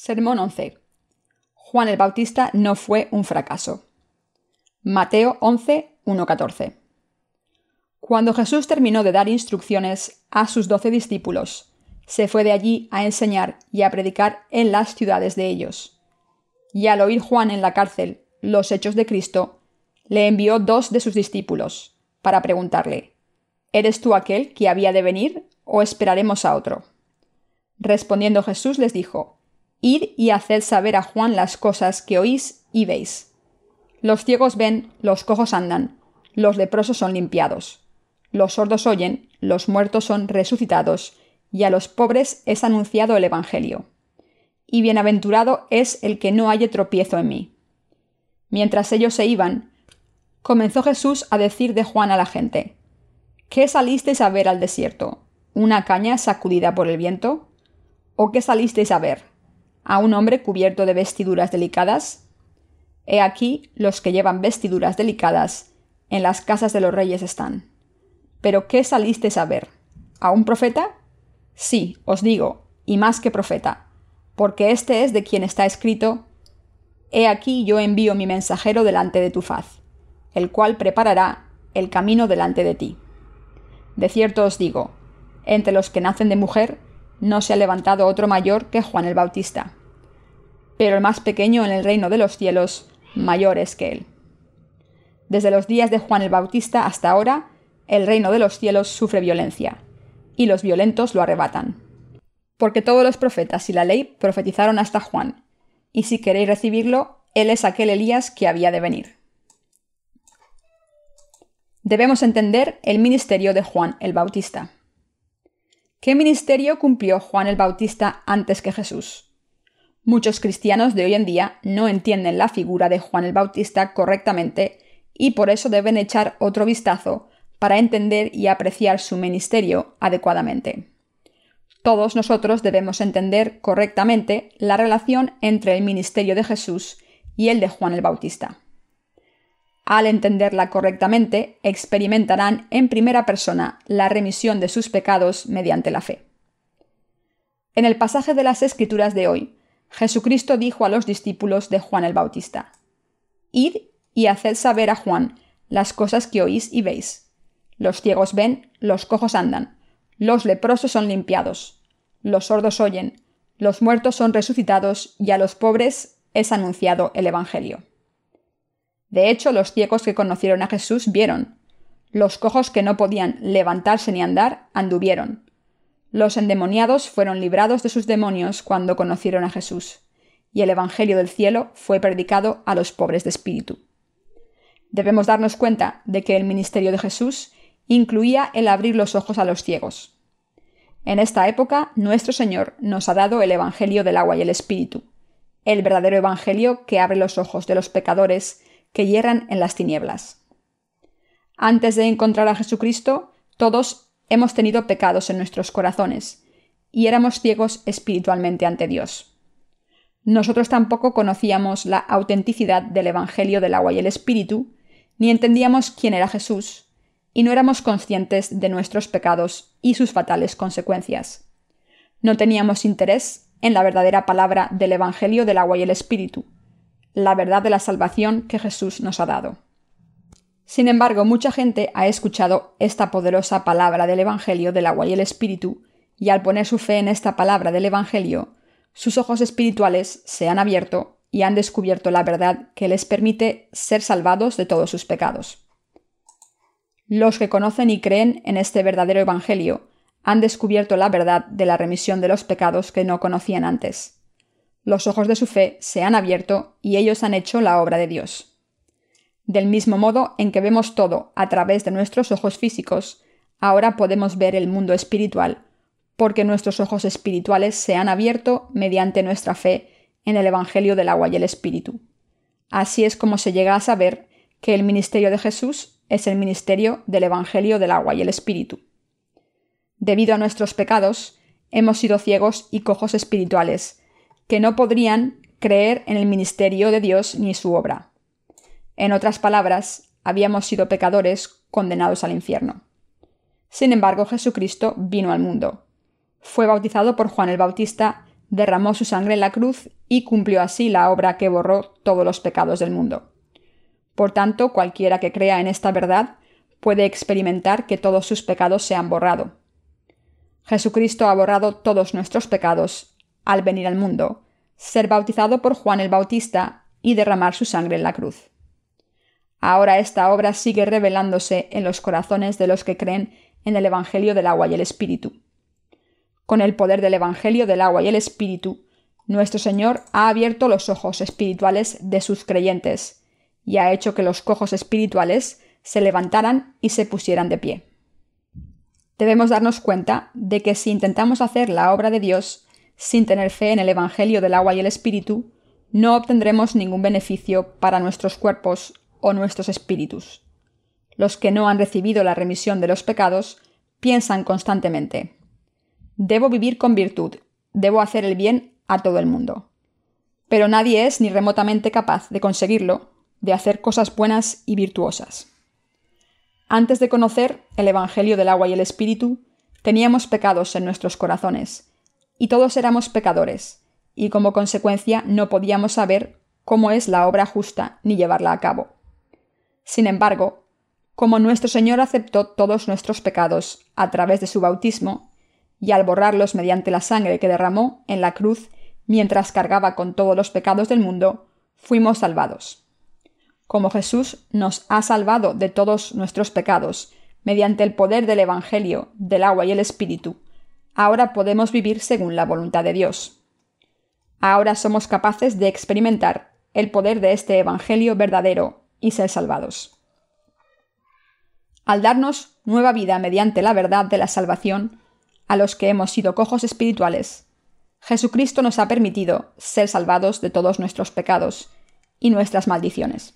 Sermón 11. Juan el Bautista no fue un fracaso. Mateo 11, 1-14. Cuando Jesús terminó de dar instrucciones a sus doce discípulos, se fue de allí a enseñar y a predicar en las ciudades de ellos. Y al oír Juan en la cárcel los hechos de Cristo, le envió dos de sus discípulos para preguntarle, ¿Eres tú aquel que había de venir o esperaremos a otro? Respondiendo Jesús les dijo, Id y haced saber a Juan las cosas que oís y veis. Los ciegos ven, los cojos andan, los leprosos son limpiados, los sordos oyen, los muertos son resucitados, y a los pobres es anunciado el Evangelio. Y bienaventurado es el que no haya tropiezo en mí. Mientras ellos se iban, comenzó Jesús a decir de Juan a la gente, ¿Qué salisteis a ver al desierto? ¿Una caña sacudida por el viento? ¿O qué salisteis a ver? A un hombre cubierto de vestiduras delicadas? He aquí los que llevan vestiduras delicadas, en las casas de los reyes están. ¿Pero qué salisteis a ver? ¿A un profeta? Sí, os digo, y más que profeta, porque este es de quien está escrito, He aquí yo envío mi mensajero delante de tu faz, el cual preparará el camino delante de ti. De cierto os digo, entre los que nacen de mujer, no se ha levantado otro mayor que Juan el Bautista pero el más pequeño en el reino de los cielos mayor es que él. Desde los días de Juan el Bautista hasta ahora, el reino de los cielos sufre violencia, y los violentos lo arrebatan. Porque todos los profetas y la ley profetizaron hasta Juan, y si queréis recibirlo, él es aquel Elías que había de venir. Debemos entender el ministerio de Juan el Bautista. ¿Qué ministerio cumplió Juan el Bautista antes que Jesús? Muchos cristianos de hoy en día no entienden la figura de Juan el Bautista correctamente y por eso deben echar otro vistazo para entender y apreciar su ministerio adecuadamente. Todos nosotros debemos entender correctamente la relación entre el ministerio de Jesús y el de Juan el Bautista. Al entenderla correctamente, experimentarán en primera persona la remisión de sus pecados mediante la fe. En el pasaje de las Escrituras de hoy, Jesucristo dijo a los discípulos de Juan el Bautista, Id y haced saber a Juan las cosas que oís y veis. Los ciegos ven, los cojos andan, los leprosos son limpiados, los sordos oyen, los muertos son resucitados y a los pobres es anunciado el Evangelio. De hecho, los ciegos que conocieron a Jesús vieron, los cojos que no podían levantarse ni andar anduvieron, los endemoniados fueron librados de sus demonios cuando conocieron a Jesús, y el Evangelio del cielo fue predicado a los pobres de espíritu. Debemos darnos cuenta de que el ministerio de Jesús incluía el abrir los ojos a los ciegos. En esta época, nuestro Señor nos ha dado el Evangelio del agua y el Espíritu, el verdadero Evangelio que abre los ojos de los pecadores que en las tinieblas. Antes de encontrar a Jesucristo, todos hemos tenido pecados en nuestros corazones, y éramos ciegos espiritualmente ante Dios. Nosotros tampoco conocíamos la autenticidad del Evangelio del agua y el Espíritu, ni entendíamos quién era Jesús, y no éramos conscientes de nuestros pecados y sus fatales consecuencias. No teníamos interés en la verdadera palabra del Evangelio del agua y el Espíritu, la verdad de la salvación que Jesús nos ha dado. Sin embargo, mucha gente ha escuchado esta poderosa palabra del Evangelio del agua y el Espíritu, y al poner su fe en esta palabra del Evangelio, sus ojos espirituales se han abierto y han descubierto la verdad que les permite ser salvados de todos sus pecados. Los que conocen y creen en este verdadero Evangelio han descubierto la verdad de la remisión de los pecados que no conocían antes. Los ojos de su fe se han abierto y ellos han hecho la obra de Dios. Del mismo modo en que vemos todo a través de nuestros ojos físicos, ahora podemos ver el mundo espiritual, porque nuestros ojos espirituales se han abierto mediante nuestra fe en el Evangelio del agua y el Espíritu. Así es como se llega a saber que el ministerio de Jesús es el ministerio del Evangelio del agua y el Espíritu. Debido a nuestros pecados, hemos sido ciegos y cojos espirituales, que no podrían creer en el ministerio de Dios ni su obra. En otras palabras, habíamos sido pecadores condenados al infierno. Sin embargo, Jesucristo vino al mundo. Fue bautizado por Juan el Bautista, derramó su sangre en la cruz y cumplió así la obra que borró todos los pecados del mundo. Por tanto, cualquiera que crea en esta verdad puede experimentar que todos sus pecados se han borrado. Jesucristo ha borrado todos nuestros pecados al venir al mundo, ser bautizado por Juan el Bautista y derramar su sangre en la cruz. Ahora esta obra sigue revelándose en los corazones de los que creen en el Evangelio del agua y el Espíritu. Con el poder del Evangelio del agua y el Espíritu, nuestro Señor ha abierto los ojos espirituales de sus creyentes y ha hecho que los cojos espirituales se levantaran y se pusieran de pie. Debemos darnos cuenta de que si intentamos hacer la obra de Dios sin tener fe en el Evangelio del agua y el Espíritu, no obtendremos ningún beneficio para nuestros cuerpos o nuestros espíritus. Los que no han recibido la remisión de los pecados piensan constantemente, Debo vivir con virtud, debo hacer el bien a todo el mundo. Pero nadie es ni remotamente capaz de conseguirlo, de hacer cosas buenas y virtuosas. Antes de conocer el Evangelio del agua y el Espíritu, teníamos pecados en nuestros corazones, y todos éramos pecadores, y como consecuencia no podíamos saber cómo es la obra justa ni llevarla a cabo. Sin embargo, como nuestro Señor aceptó todos nuestros pecados a través de su bautismo, y al borrarlos mediante la sangre que derramó en la cruz mientras cargaba con todos los pecados del mundo, fuimos salvados. Como Jesús nos ha salvado de todos nuestros pecados, mediante el poder del Evangelio, del agua y el Espíritu, ahora podemos vivir según la voluntad de Dios. Ahora somos capaces de experimentar el poder de este Evangelio verdadero y ser salvados. Al darnos nueva vida mediante la verdad de la salvación, a los que hemos sido cojos espirituales, Jesucristo nos ha permitido ser salvados de todos nuestros pecados y nuestras maldiciones.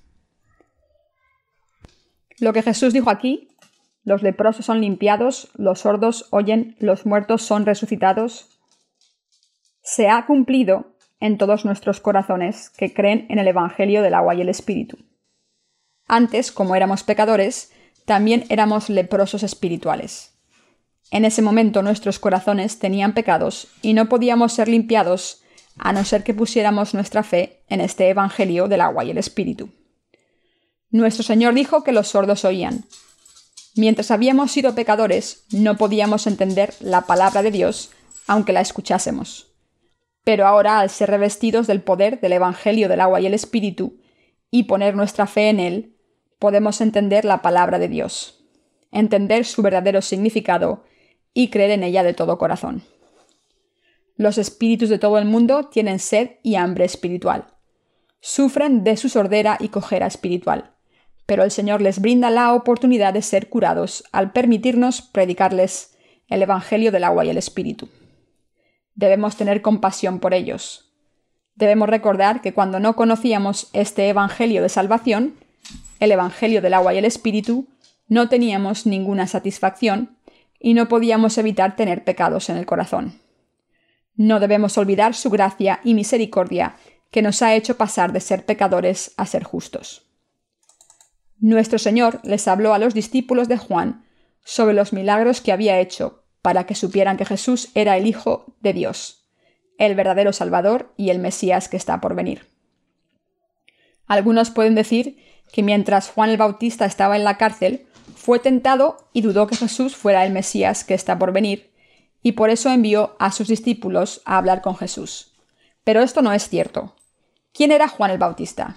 Lo que Jesús dijo aquí, los leprosos son limpiados, los sordos oyen, los muertos son resucitados, se ha cumplido en todos nuestros corazones que creen en el Evangelio del agua y el Espíritu. Antes, como éramos pecadores, también éramos leprosos espirituales. En ese momento nuestros corazones tenían pecados y no podíamos ser limpiados a no ser que pusiéramos nuestra fe en este Evangelio del agua y el Espíritu. Nuestro Señor dijo que los sordos oían. Mientras habíamos sido pecadores, no podíamos entender la palabra de Dios, aunque la escuchásemos. Pero ahora, al ser revestidos del poder del Evangelio del agua y el Espíritu, y poner nuestra fe en él, podemos entender la palabra de Dios, entender su verdadero significado y creer en ella de todo corazón. Los espíritus de todo el mundo tienen sed y hambre espiritual. Sufren de su sordera y cojera espiritual, pero el Señor les brinda la oportunidad de ser curados al permitirnos predicarles el Evangelio del agua y el Espíritu. Debemos tener compasión por ellos. Debemos recordar que cuando no conocíamos este Evangelio de salvación, el Evangelio del agua y el Espíritu, no teníamos ninguna satisfacción y no podíamos evitar tener pecados en el corazón. No debemos olvidar su gracia y misericordia que nos ha hecho pasar de ser pecadores a ser justos. Nuestro Señor les habló a los discípulos de Juan sobre los milagros que había hecho para que supieran que Jesús era el Hijo de Dios, el verdadero Salvador y el Mesías que está por venir. Algunos pueden decir que mientras Juan el Bautista estaba en la cárcel, fue tentado y dudó que Jesús fuera el Mesías que está por venir, y por eso envió a sus discípulos a hablar con Jesús. Pero esto no es cierto. ¿Quién era Juan el Bautista?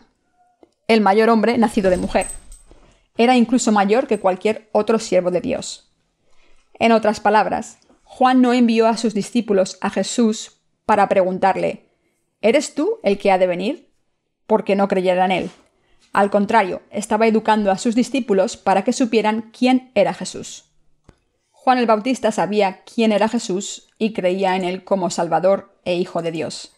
El mayor hombre nacido de mujer. Era incluso mayor que cualquier otro siervo de Dios. En otras palabras, Juan no envió a sus discípulos a Jesús para preguntarle, ¿Eres tú el que ha de venir? Porque no creyeran en él. Al contrario, estaba educando a sus discípulos para que supieran quién era Jesús. Juan el Bautista sabía quién era Jesús y creía en él como Salvador e Hijo de Dios.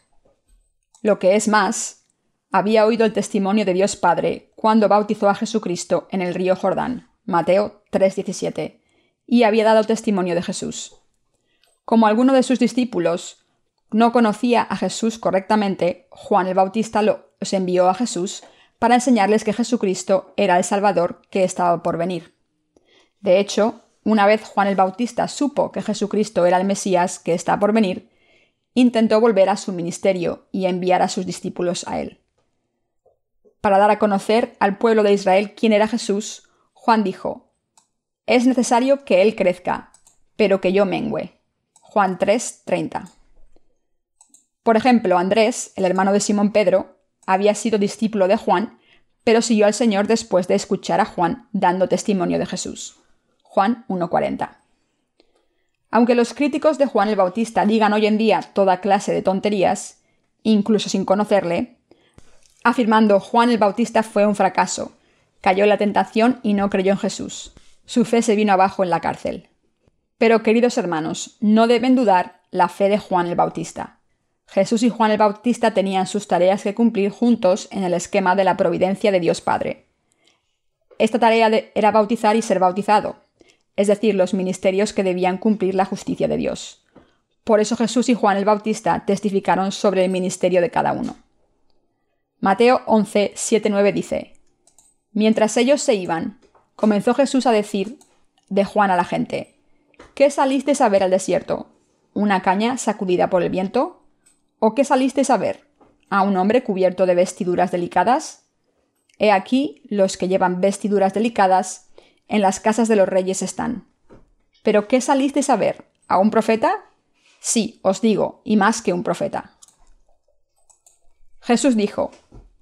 Lo que es más, había oído el testimonio de Dios Padre cuando bautizó a Jesucristo en el río Jordán, Mateo 3:17, y había dado testimonio de Jesús. Como alguno de sus discípulos no conocía a Jesús correctamente, Juan el Bautista los envió a Jesús para enseñarles que Jesucristo era el Salvador que estaba por venir. De hecho, una vez Juan el Bautista supo que Jesucristo era el Mesías que está por venir, intentó volver a su ministerio y enviar a sus discípulos a él. Para dar a conocer al pueblo de Israel quién era Jesús, Juan dijo, Es necesario que Él crezca, pero que yo mengüe. Juan 3:30. Por ejemplo, Andrés, el hermano de Simón Pedro, había sido discípulo de Juan, pero siguió al Señor después de escuchar a Juan dando testimonio de Jesús. Juan 1:40. Aunque los críticos de Juan el Bautista digan hoy en día toda clase de tonterías, incluso sin conocerle, afirmando Juan el Bautista fue un fracaso, cayó en la tentación y no creyó en Jesús. Su fe se vino abajo en la cárcel. Pero, queridos hermanos, no deben dudar la fe de Juan el Bautista. Jesús y Juan el Bautista tenían sus tareas que cumplir juntos en el esquema de la providencia de Dios Padre. Esta tarea era bautizar y ser bautizado, es decir, los ministerios que debían cumplir la justicia de Dios. Por eso Jesús y Juan el Bautista testificaron sobre el ministerio de cada uno. Mateo 11, 7, 9 dice, Mientras ellos se iban, comenzó Jesús a decir de Juan a la gente, ¿qué salisteis a ver al desierto? ¿Una caña sacudida por el viento? ¿O qué salisteis a ver? ¿A un hombre cubierto de vestiduras delicadas? He aquí los que llevan vestiduras delicadas en las casas de los reyes están. ¿Pero qué salisteis a ver? ¿A un profeta? Sí, os digo, y más que un profeta. Jesús dijo,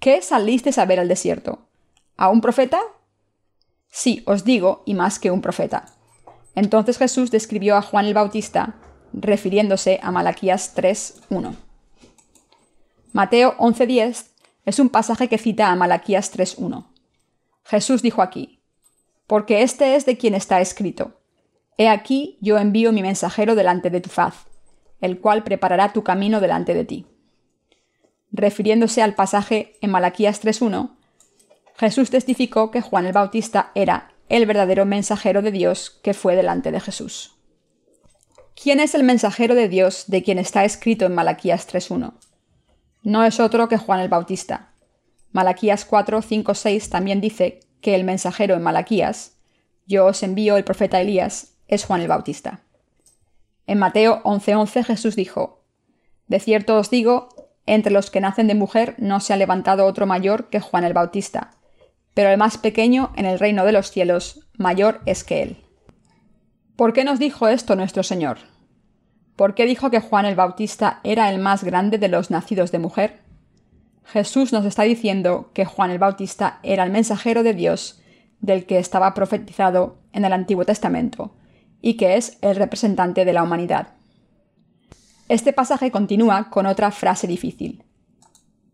¿qué salisteis a ver al desierto? ¿A un profeta? Sí, os digo, y más que un profeta. Entonces Jesús describió a Juan el Bautista, refiriéndose a Malaquías 3.1. Mateo 11.10 es un pasaje que cita a Malaquías 3.1. Jesús dijo aquí, porque este es de quien está escrito. He aquí yo envío mi mensajero delante de tu faz, el cual preparará tu camino delante de ti. Refiriéndose al pasaje en Malaquías 3.1, Jesús testificó que Juan el Bautista era el verdadero mensajero de Dios que fue delante de Jesús. ¿Quién es el mensajero de Dios de quien está escrito en Malaquías 3.1? No es otro que Juan el Bautista. Malaquías 4, 6 también dice que el mensajero en Malaquías, yo os envío el profeta Elías, es Juan el Bautista. En Mateo 11:11 Jesús dijo, De cierto os digo, entre los que nacen de mujer no se ha levantado otro mayor que Juan el Bautista, pero el más pequeño en el reino de los cielos mayor es que él. ¿Por qué nos dijo esto nuestro Señor? ¿Por qué dijo que Juan el Bautista era el más grande de los nacidos de mujer? Jesús nos está diciendo que Juan el Bautista era el mensajero de Dios del que estaba profetizado en el Antiguo Testamento y que es el representante de la humanidad. Este pasaje continúa con otra frase difícil.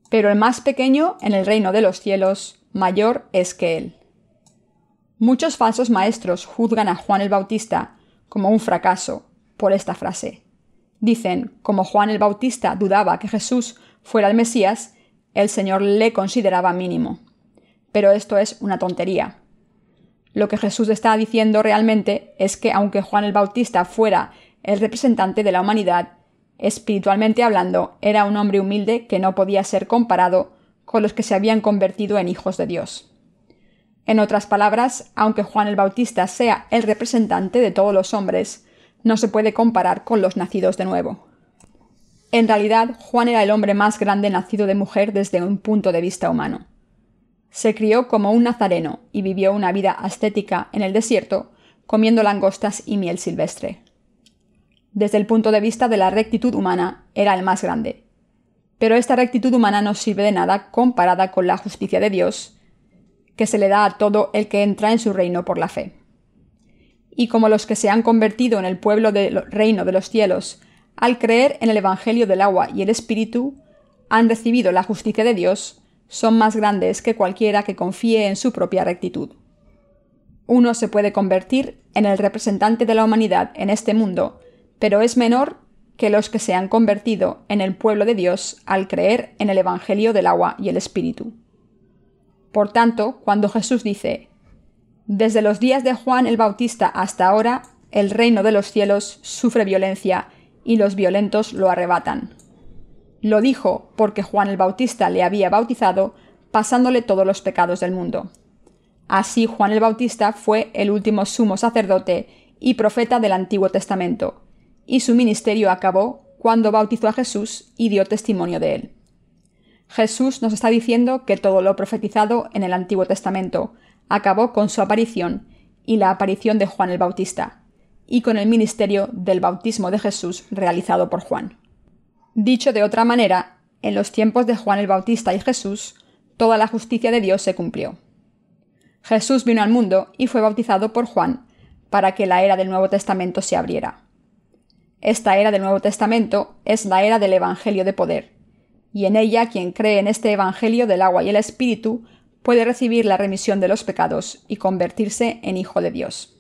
Pero el más pequeño en el reino de los cielos mayor es que él. Muchos falsos maestros juzgan a Juan el Bautista como un fracaso por esta frase. Dicen, como Juan el Bautista dudaba que Jesús fuera el Mesías, el Señor le consideraba mínimo. Pero esto es una tontería. Lo que Jesús está diciendo realmente es que aunque Juan el Bautista fuera el representante de la humanidad, espiritualmente hablando, era un hombre humilde que no podía ser comparado con los que se habían convertido en hijos de Dios. En otras palabras, aunque Juan el Bautista sea el representante de todos los hombres, no se puede comparar con los nacidos de nuevo. En realidad, Juan era el hombre más grande nacido de mujer desde un punto de vista humano. Se crió como un nazareno y vivió una vida ascética en el desierto, comiendo langostas y miel silvestre. Desde el punto de vista de la rectitud humana, era el más grande. Pero esta rectitud humana no sirve de nada comparada con la justicia de Dios, que se le da a todo el que entra en su reino por la fe. Y como los que se han convertido en el pueblo del reino de los cielos al creer en el Evangelio del agua y el Espíritu, han recibido la justicia de Dios, son más grandes que cualquiera que confíe en su propia rectitud. Uno se puede convertir en el representante de la humanidad en este mundo, pero es menor que los que se han convertido en el pueblo de Dios al creer en el Evangelio del agua y el Espíritu. Por tanto, cuando Jesús dice, Desde los días de Juan el Bautista hasta ahora, el reino de los cielos sufre violencia y los violentos lo arrebatan. Lo dijo porque Juan el Bautista le había bautizado, pasándole todos los pecados del mundo. Así Juan el Bautista fue el último sumo sacerdote y profeta del Antiguo Testamento, y su ministerio acabó cuando bautizó a Jesús y dio testimonio de él. Jesús nos está diciendo que todo lo profetizado en el Antiguo Testamento acabó con su aparición y la aparición de Juan el Bautista, y con el ministerio del bautismo de Jesús realizado por Juan. Dicho de otra manera, en los tiempos de Juan el Bautista y Jesús, toda la justicia de Dios se cumplió. Jesús vino al mundo y fue bautizado por Juan para que la era del Nuevo Testamento se abriera. Esta era del Nuevo Testamento es la era del Evangelio de poder, y en ella quien cree en este Evangelio del agua y el Espíritu puede recibir la remisión de los pecados y convertirse en hijo de Dios.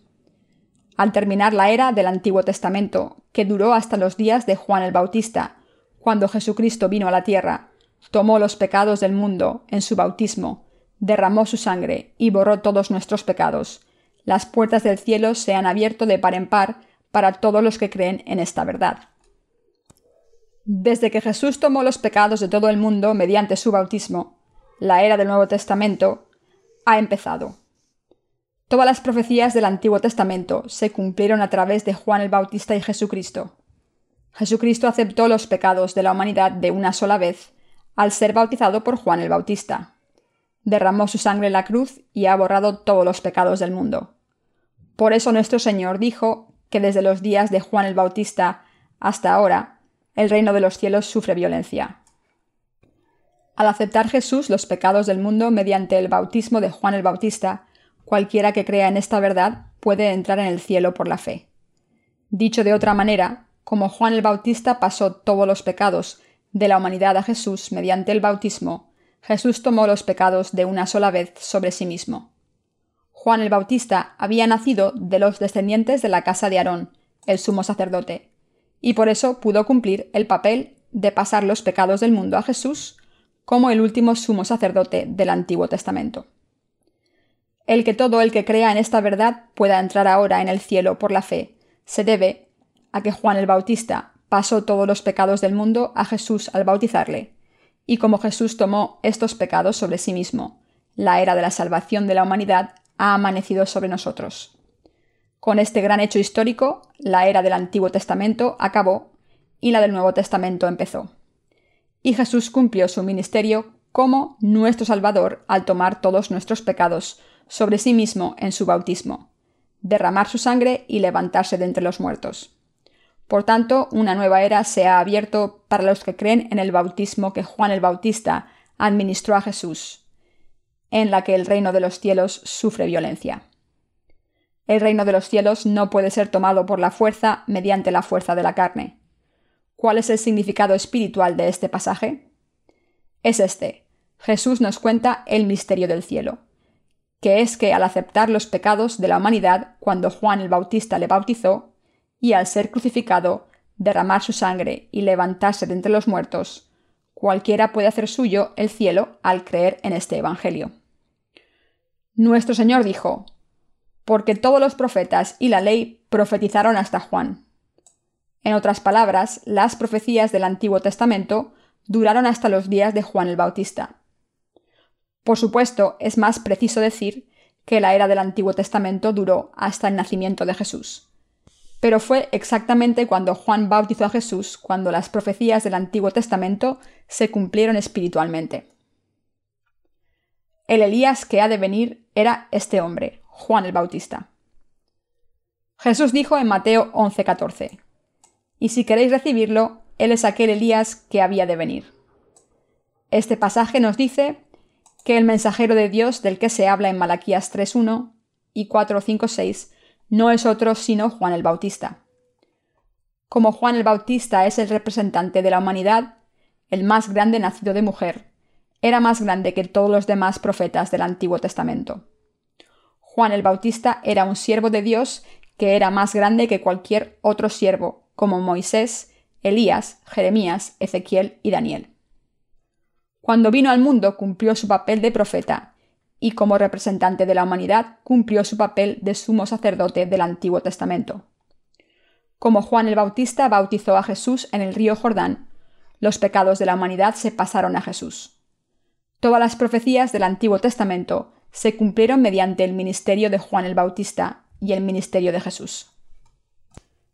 Al terminar la era del Antiguo Testamento, que duró hasta los días de Juan el Bautista, cuando Jesucristo vino a la tierra, tomó los pecados del mundo en su bautismo, derramó su sangre y borró todos nuestros pecados. Las puertas del cielo se han abierto de par en par para todos los que creen en esta verdad. Desde que Jesús tomó los pecados de todo el mundo mediante su bautismo, la era del Nuevo Testamento ha empezado. Todas las profecías del Antiguo Testamento se cumplieron a través de Juan el Bautista y Jesucristo. Jesucristo aceptó los pecados de la humanidad de una sola vez al ser bautizado por Juan el Bautista. Derramó su sangre en la cruz y ha borrado todos los pecados del mundo. Por eso nuestro Señor dijo que desde los días de Juan el Bautista hasta ahora el reino de los cielos sufre violencia. Al aceptar Jesús los pecados del mundo mediante el bautismo de Juan el Bautista, cualquiera que crea en esta verdad puede entrar en el cielo por la fe. Dicho de otra manera, como Juan el Bautista pasó todos los pecados de la humanidad a Jesús mediante el bautismo, Jesús tomó los pecados de una sola vez sobre sí mismo. Juan el Bautista había nacido de los descendientes de la casa de Aarón, el sumo sacerdote, y por eso pudo cumplir el papel de pasar los pecados del mundo a Jesús como el último sumo sacerdote del Antiguo Testamento. El que todo el que crea en esta verdad pueda entrar ahora en el cielo por la fe se debe a que Juan el Bautista pasó todos los pecados del mundo a Jesús al bautizarle, y como Jesús tomó estos pecados sobre sí mismo, la era de la salvación de la humanidad ha amanecido sobre nosotros. Con este gran hecho histórico, la era del Antiguo Testamento acabó y la del Nuevo Testamento empezó. Y Jesús cumplió su ministerio como nuestro Salvador al tomar todos nuestros pecados sobre sí mismo en su bautismo, derramar su sangre y levantarse de entre los muertos. Por tanto, una nueva era se ha abierto para los que creen en el bautismo que Juan el Bautista administró a Jesús, en la que el reino de los cielos sufre violencia. El reino de los cielos no puede ser tomado por la fuerza mediante la fuerza de la carne. ¿Cuál es el significado espiritual de este pasaje? Es este. Jesús nos cuenta el misterio del cielo, que es que al aceptar los pecados de la humanidad cuando Juan el Bautista le bautizó, y al ser crucificado, derramar su sangre y levantarse de entre los muertos, cualquiera puede hacer suyo el cielo al creer en este Evangelio. Nuestro Señor dijo, porque todos los profetas y la ley profetizaron hasta Juan. En otras palabras, las profecías del Antiguo Testamento duraron hasta los días de Juan el Bautista. Por supuesto, es más preciso decir que la era del Antiguo Testamento duró hasta el nacimiento de Jesús. Pero fue exactamente cuando Juan bautizó a Jesús cuando las profecías del Antiguo Testamento se cumplieron espiritualmente. El Elías que ha de venir era este hombre, Juan el Bautista. Jesús dijo en Mateo 11:14, Y si queréis recibirlo, Él es aquel Elías que había de venir. Este pasaje nos dice que el mensajero de Dios del que se habla en Malaquías 3.1 y 4.5.6 no es otro sino Juan el Bautista. Como Juan el Bautista es el representante de la humanidad, el más grande nacido de mujer, era más grande que todos los demás profetas del Antiguo Testamento. Juan el Bautista era un siervo de Dios que era más grande que cualquier otro siervo, como Moisés, Elías, Jeremías, Ezequiel y Daniel. Cuando vino al mundo cumplió su papel de profeta, y como representante de la humanidad cumplió su papel de sumo sacerdote del Antiguo Testamento. Como Juan el Bautista bautizó a Jesús en el río Jordán, los pecados de la humanidad se pasaron a Jesús. Todas las profecías del Antiguo Testamento se cumplieron mediante el ministerio de Juan el Bautista y el ministerio de Jesús.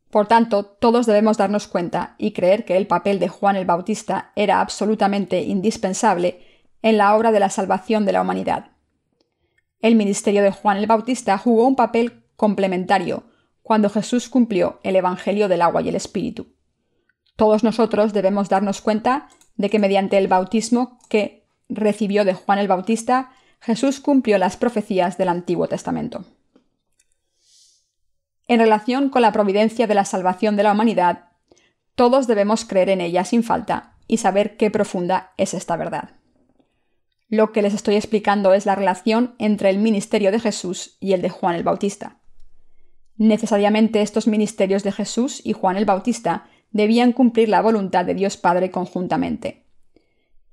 Por tanto, todos debemos darnos cuenta y creer que el papel de Juan el Bautista era absolutamente indispensable en la obra de la salvación de la humanidad. El ministerio de Juan el Bautista jugó un papel complementario cuando Jesús cumplió el Evangelio del agua y el Espíritu. Todos nosotros debemos darnos cuenta de que mediante el bautismo que recibió de Juan el Bautista, Jesús cumplió las profecías del Antiguo Testamento. En relación con la providencia de la salvación de la humanidad, todos debemos creer en ella sin falta y saber qué profunda es esta verdad. Lo que les estoy explicando es la relación entre el ministerio de Jesús y el de Juan el Bautista. Necesariamente estos ministerios de Jesús y Juan el Bautista debían cumplir la voluntad de Dios Padre conjuntamente.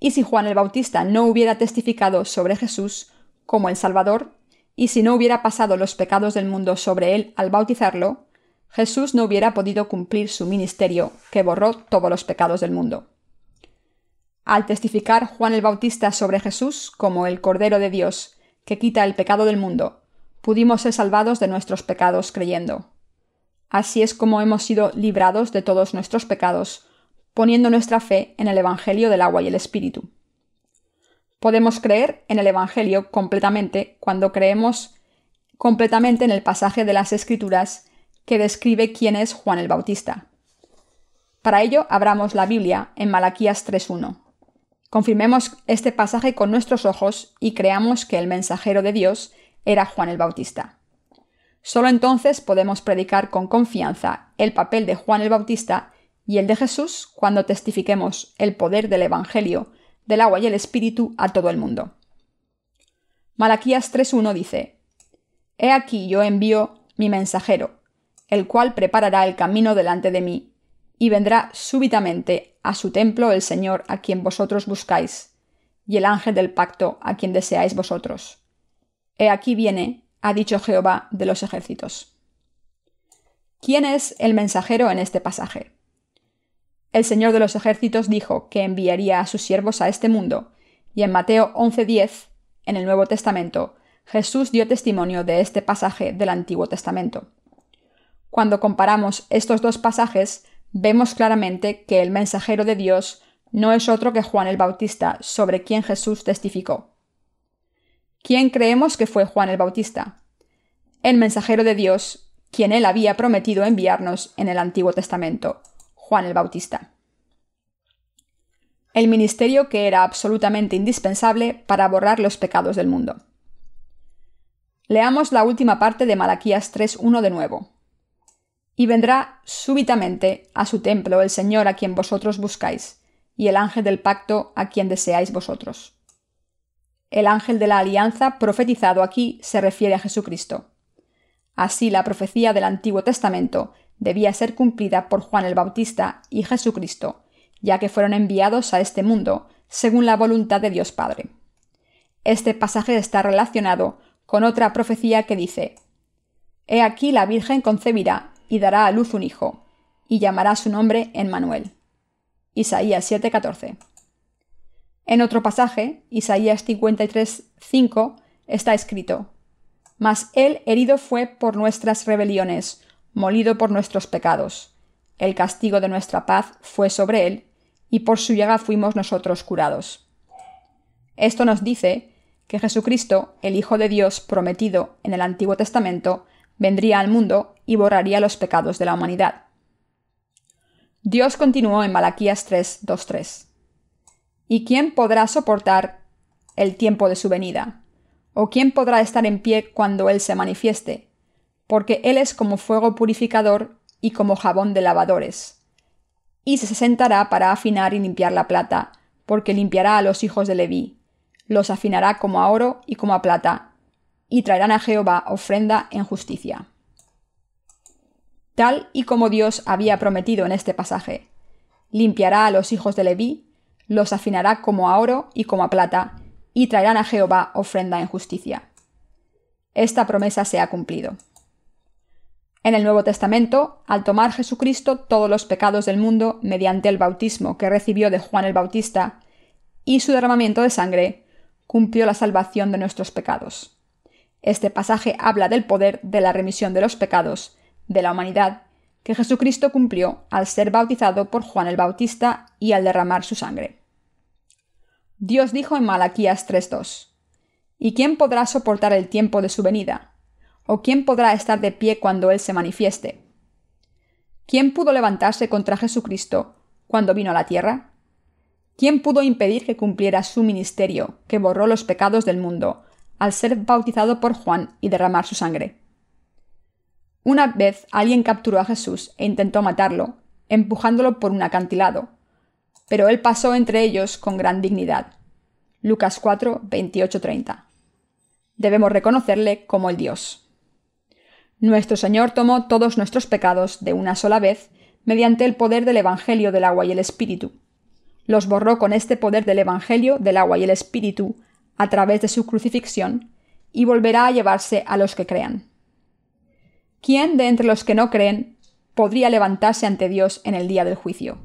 Y si Juan el Bautista no hubiera testificado sobre Jesús como el Salvador, y si no hubiera pasado los pecados del mundo sobre él al bautizarlo, Jesús no hubiera podido cumplir su ministerio, que borró todos los pecados del mundo. Al testificar Juan el Bautista sobre Jesús como el Cordero de Dios, que quita el pecado del mundo, pudimos ser salvados de nuestros pecados creyendo. Así es como hemos sido librados de todos nuestros pecados, poniendo nuestra fe en el Evangelio del agua y el Espíritu. Podemos creer en el Evangelio completamente cuando creemos completamente en el pasaje de las Escrituras que describe quién es Juan el Bautista. Para ello, abramos la Biblia en Malaquías 3.1. Confirmemos este pasaje con nuestros ojos y creamos que el mensajero de Dios era Juan el Bautista. Solo entonces podemos predicar con confianza el papel de Juan el Bautista y el de Jesús cuando testifiquemos el poder del Evangelio del agua y el Espíritu a todo el mundo. Malaquías 3.1 dice, He aquí yo envío mi mensajero, el cual preparará el camino delante de mí, y vendrá súbitamente a su templo el Señor a quien vosotros buscáis, y el ángel del pacto a quien deseáis vosotros. He aquí viene, ha dicho Jehová de los ejércitos. ¿Quién es el mensajero en este pasaje? El Señor de los ejércitos dijo que enviaría a sus siervos a este mundo, y en Mateo 11:10, en el Nuevo Testamento, Jesús dio testimonio de este pasaje del Antiguo Testamento. Cuando comparamos estos dos pasajes, vemos claramente que el mensajero de Dios no es otro que Juan el Bautista, sobre quien Jesús testificó. ¿Quién creemos que fue Juan el Bautista? El mensajero de Dios, quien él había prometido enviarnos en el Antiguo Testamento, Juan el Bautista. El ministerio que era absolutamente indispensable para borrar los pecados del mundo. Leamos la última parte de Malaquías 3.1 de nuevo. Y vendrá súbitamente a su templo el Señor a quien vosotros buscáis, y el ángel del pacto a quien deseáis vosotros. El ángel de la alianza profetizado aquí se refiere a Jesucristo. Así la profecía del Antiguo Testamento debía ser cumplida por Juan el Bautista y Jesucristo, ya que fueron enviados a este mundo según la voluntad de Dios Padre. Este pasaje está relacionado con otra profecía que dice, He aquí la Virgen concebirá y dará a luz un hijo, y llamará su nombre Emmanuel. Isaías 7:14. En otro pasaje, Isaías 53:5, está escrito, Mas él herido fue por nuestras rebeliones, molido por nuestros pecados. El castigo de nuestra paz fue sobre él, y por su llaga fuimos nosotros curados. Esto nos dice que Jesucristo, el Hijo de Dios prometido en el Antiguo Testamento, vendría al mundo y borraría los pecados de la humanidad. Dios continuó en Malaquías 3, 3. ¿Y quién podrá soportar el tiempo de su venida? ¿O quién podrá estar en pie cuando Él se manifieste? Porque Él es como fuego purificador y como jabón de lavadores. Y se sentará para afinar y limpiar la plata, porque limpiará a los hijos de Leví, los afinará como a oro y como a plata, y traerán a Jehová ofrenda en justicia. Tal y como Dios había prometido en este pasaje, limpiará a los hijos de Leví, los afinará como a oro y como a plata, y traerán a Jehová ofrenda en justicia. Esta promesa se ha cumplido. En el Nuevo Testamento, al tomar Jesucristo todos los pecados del mundo mediante el bautismo que recibió de Juan el Bautista y su derramamiento de sangre, cumplió la salvación de nuestros pecados. Este pasaje habla del poder de la remisión de los pecados de la humanidad que Jesucristo cumplió al ser bautizado por Juan el Bautista y al derramar su sangre. Dios dijo en Malaquías 3:2, ¿Y quién podrá soportar el tiempo de su venida? ¿O quién podrá estar de pie cuando Él se manifieste? ¿Quién pudo levantarse contra Jesucristo cuando vino a la tierra? ¿Quién pudo impedir que cumpliera su ministerio, que borró los pecados del mundo, al ser bautizado por Juan y derramar su sangre? Una vez alguien capturó a Jesús e intentó matarlo, empujándolo por un acantilado, pero él pasó entre ellos con gran dignidad. Lucas 4, 28, 30. Debemos reconocerle como el Dios. Nuestro Señor tomó todos nuestros pecados de una sola vez mediante el poder del Evangelio del agua y el Espíritu. Los borró con este poder del Evangelio del agua y el Espíritu a través de su crucifixión y volverá a llevarse a los que crean. ¿Quién de entre los que no creen podría levantarse ante Dios en el día del juicio?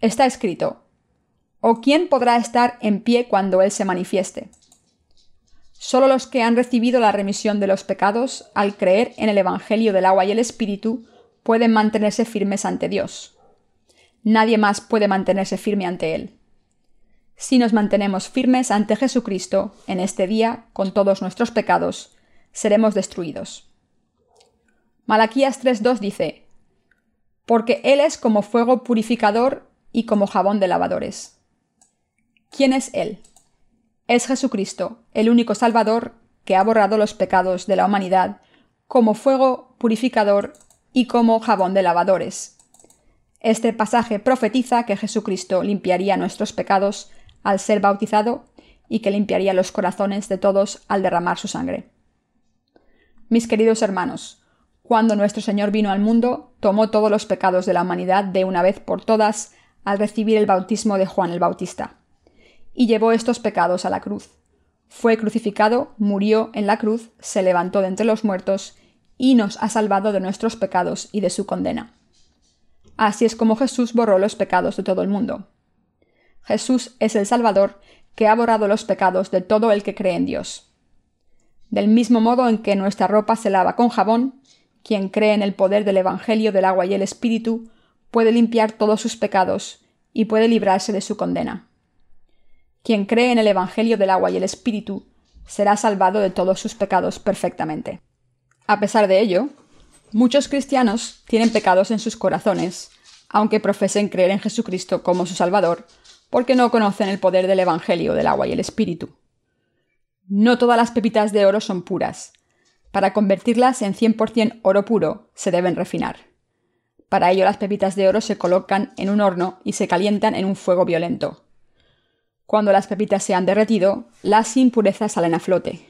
Está escrito, ¿o quién podrá estar en pie cuando Él se manifieste? Solo los que han recibido la remisión de los pecados al creer en el Evangelio del agua y el Espíritu pueden mantenerse firmes ante Dios. Nadie más puede mantenerse firme ante Él. Si nos mantenemos firmes ante Jesucristo en este día con todos nuestros pecados, seremos destruidos. Malaquías 3.2 dice, Porque Él es como fuego purificador y como jabón de lavadores. ¿Quién es Él? Es Jesucristo, el único Salvador que ha borrado los pecados de la humanidad, como fuego purificador y como jabón de lavadores. Este pasaje profetiza que Jesucristo limpiaría nuestros pecados al ser bautizado y que limpiaría los corazones de todos al derramar su sangre. Mis queridos hermanos, cuando nuestro Señor vino al mundo, tomó todos los pecados de la humanidad de una vez por todas al recibir el bautismo de Juan el Bautista. Y llevó estos pecados a la cruz. Fue crucificado, murió en la cruz, se levantó de entre los muertos y nos ha salvado de nuestros pecados y de su condena. Así es como Jesús borró los pecados de todo el mundo. Jesús es el Salvador que ha borrado los pecados de todo el que cree en Dios. Del mismo modo en que nuestra ropa se lava con jabón, quien cree en el poder del Evangelio del agua y el Espíritu puede limpiar todos sus pecados y puede librarse de su condena. Quien cree en el Evangelio del agua y el Espíritu será salvado de todos sus pecados perfectamente. A pesar de ello, muchos cristianos tienen pecados en sus corazones, aunque profesen creer en Jesucristo como su Salvador, porque no conocen el poder del Evangelio del agua y el Espíritu. No todas las pepitas de oro son puras, para convertirlas en 100% oro puro, se deben refinar. Para ello las pepitas de oro se colocan en un horno y se calientan en un fuego violento. Cuando las pepitas se han derretido, las impurezas salen a flote.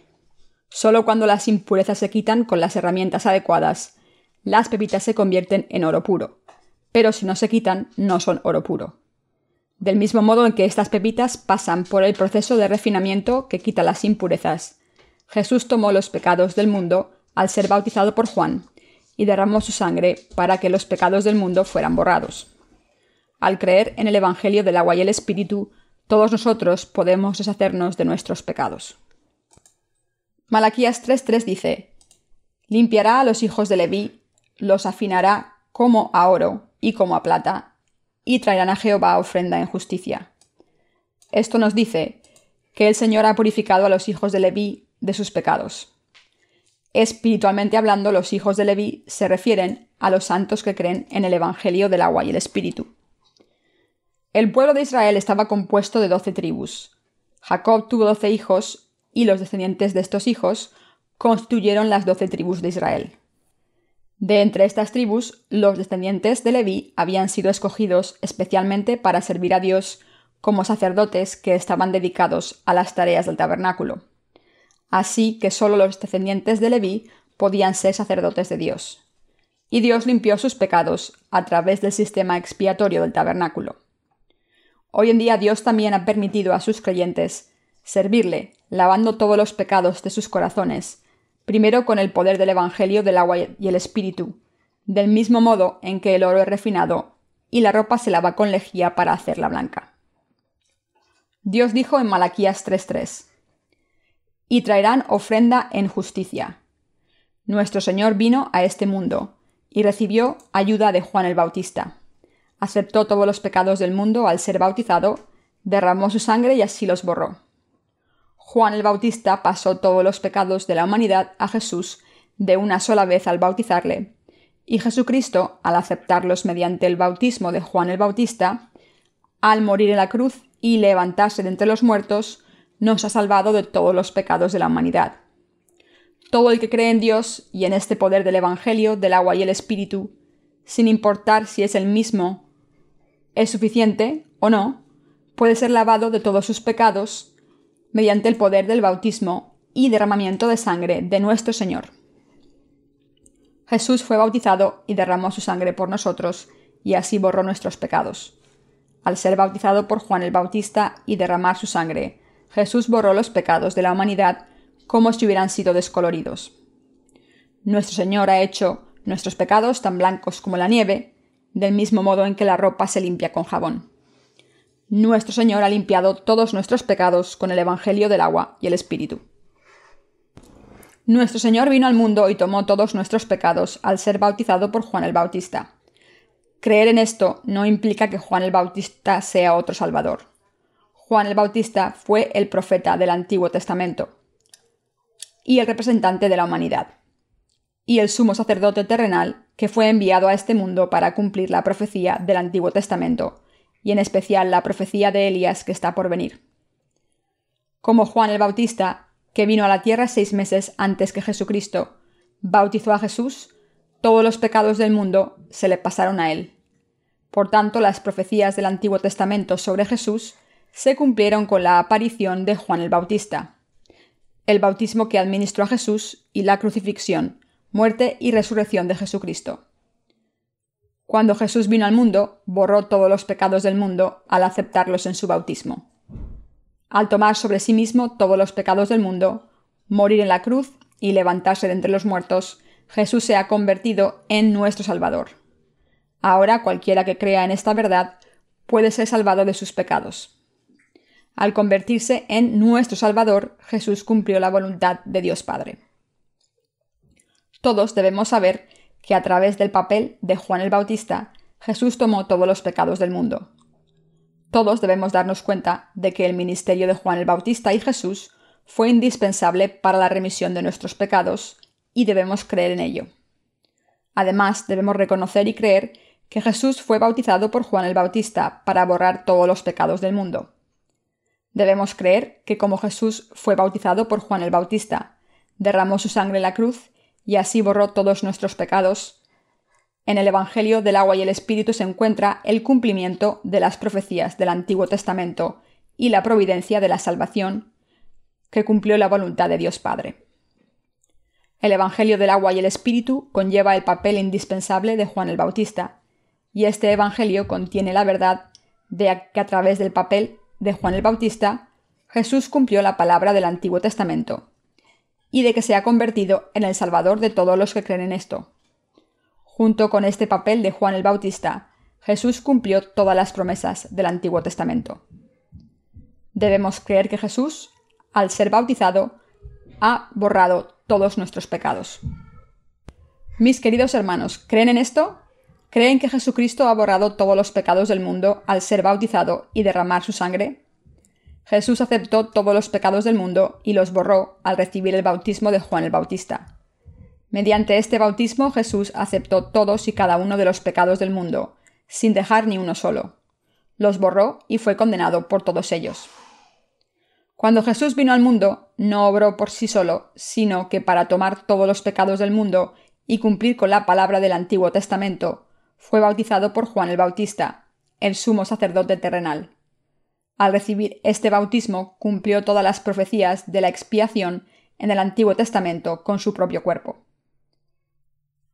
Solo cuando las impurezas se quitan con las herramientas adecuadas, las pepitas se convierten en oro puro. Pero si no se quitan, no son oro puro. Del mismo modo en que estas pepitas pasan por el proceso de refinamiento que quita las impurezas, Jesús tomó los pecados del mundo al ser bautizado por Juan y derramó su sangre para que los pecados del mundo fueran borrados. Al creer en el Evangelio del agua y el Espíritu, todos nosotros podemos deshacernos de nuestros pecados. Malaquías 3.3 dice, Limpiará a los hijos de Leví, los afinará como a oro y como a plata, y traerán a Jehová ofrenda en justicia. Esto nos dice que el Señor ha purificado a los hijos de Leví de sus pecados. Espiritualmente hablando, los hijos de Leví se refieren a los santos que creen en el Evangelio del agua y el Espíritu. El pueblo de Israel estaba compuesto de doce tribus. Jacob tuvo doce hijos y los descendientes de estos hijos constituyeron las doce tribus de Israel. De entre estas tribus, los descendientes de Leví habían sido escogidos especialmente para servir a Dios como sacerdotes que estaban dedicados a las tareas del tabernáculo así que solo los descendientes de Leví podían ser sacerdotes de Dios. Y Dios limpió sus pecados a través del sistema expiatorio del tabernáculo. Hoy en día Dios también ha permitido a sus creyentes servirle, lavando todos los pecados de sus corazones, primero con el poder del Evangelio del agua y el Espíritu, del mismo modo en que el oro es refinado y la ropa se lava con lejía para hacerla blanca. Dios dijo en Malaquías 3:3, y traerán ofrenda en justicia. Nuestro Señor vino a este mundo, y recibió ayuda de Juan el Bautista. Aceptó todos los pecados del mundo al ser bautizado, derramó su sangre y así los borró. Juan el Bautista pasó todos los pecados de la humanidad a Jesús de una sola vez al bautizarle, y Jesucristo, al aceptarlos mediante el bautismo de Juan el Bautista, al morir en la cruz y levantarse de entre los muertos, nos ha salvado de todos los pecados de la humanidad. Todo el que cree en Dios y en este poder del Evangelio, del agua y el Espíritu, sin importar si es el mismo, es suficiente o no, puede ser lavado de todos sus pecados mediante el poder del bautismo y derramamiento de sangre de nuestro Señor. Jesús fue bautizado y derramó su sangre por nosotros, y así borró nuestros pecados. Al ser bautizado por Juan el Bautista y derramar su sangre, Jesús borró los pecados de la humanidad como si hubieran sido descoloridos. Nuestro Señor ha hecho nuestros pecados tan blancos como la nieve, del mismo modo en que la ropa se limpia con jabón. Nuestro Señor ha limpiado todos nuestros pecados con el Evangelio del agua y el Espíritu. Nuestro Señor vino al mundo y tomó todos nuestros pecados al ser bautizado por Juan el Bautista. Creer en esto no implica que Juan el Bautista sea otro Salvador. Juan el Bautista fue el profeta del Antiguo Testamento y el representante de la humanidad, y el sumo sacerdote terrenal que fue enviado a este mundo para cumplir la profecía del Antiguo Testamento, y en especial la profecía de Elías que está por venir. Como Juan el Bautista, que vino a la tierra seis meses antes que Jesucristo, bautizó a Jesús, todos los pecados del mundo se le pasaron a él. Por tanto, las profecías del Antiguo Testamento sobre Jesús se cumplieron con la aparición de Juan el Bautista el bautismo que administró a Jesús y la crucifixión, muerte y resurrección de Jesucristo. Cuando Jesús vino al mundo, borró todos los pecados del mundo al aceptarlos en su bautismo. Al tomar sobre sí mismo todos los pecados del mundo, morir en la cruz y levantarse de entre los muertos, Jesús se ha convertido en nuestro Salvador. Ahora cualquiera que crea en esta verdad puede ser salvado de sus pecados. Al convertirse en nuestro Salvador, Jesús cumplió la voluntad de Dios Padre. Todos debemos saber que a través del papel de Juan el Bautista, Jesús tomó todos los pecados del mundo. Todos debemos darnos cuenta de que el ministerio de Juan el Bautista y Jesús fue indispensable para la remisión de nuestros pecados y debemos creer en ello. Además, debemos reconocer y creer que Jesús fue bautizado por Juan el Bautista para borrar todos los pecados del mundo. Debemos creer que como Jesús fue bautizado por Juan el Bautista, derramó su sangre en la cruz y así borró todos nuestros pecados, en el Evangelio del agua y el Espíritu se encuentra el cumplimiento de las profecías del Antiguo Testamento y la providencia de la salvación que cumplió la voluntad de Dios Padre. El Evangelio del agua y el Espíritu conlleva el papel indispensable de Juan el Bautista, y este Evangelio contiene la verdad de que a través del papel de Juan el Bautista, Jesús cumplió la palabra del Antiguo Testamento, y de que se ha convertido en el Salvador de todos los que creen en esto. Junto con este papel de Juan el Bautista, Jesús cumplió todas las promesas del Antiguo Testamento. Debemos creer que Jesús, al ser bautizado, ha borrado todos nuestros pecados. Mis queridos hermanos, ¿creen en esto? ¿Creen que Jesucristo ha borrado todos los pecados del mundo al ser bautizado y derramar su sangre? Jesús aceptó todos los pecados del mundo y los borró al recibir el bautismo de Juan el Bautista. Mediante este bautismo Jesús aceptó todos y cada uno de los pecados del mundo, sin dejar ni uno solo. Los borró y fue condenado por todos ellos. Cuando Jesús vino al mundo, no obró por sí solo, sino que para tomar todos los pecados del mundo y cumplir con la palabra del Antiguo Testamento, fue bautizado por Juan el Bautista, el sumo sacerdote terrenal. Al recibir este bautismo cumplió todas las profecías de la expiación en el Antiguo Testamento con su propio cuerpo.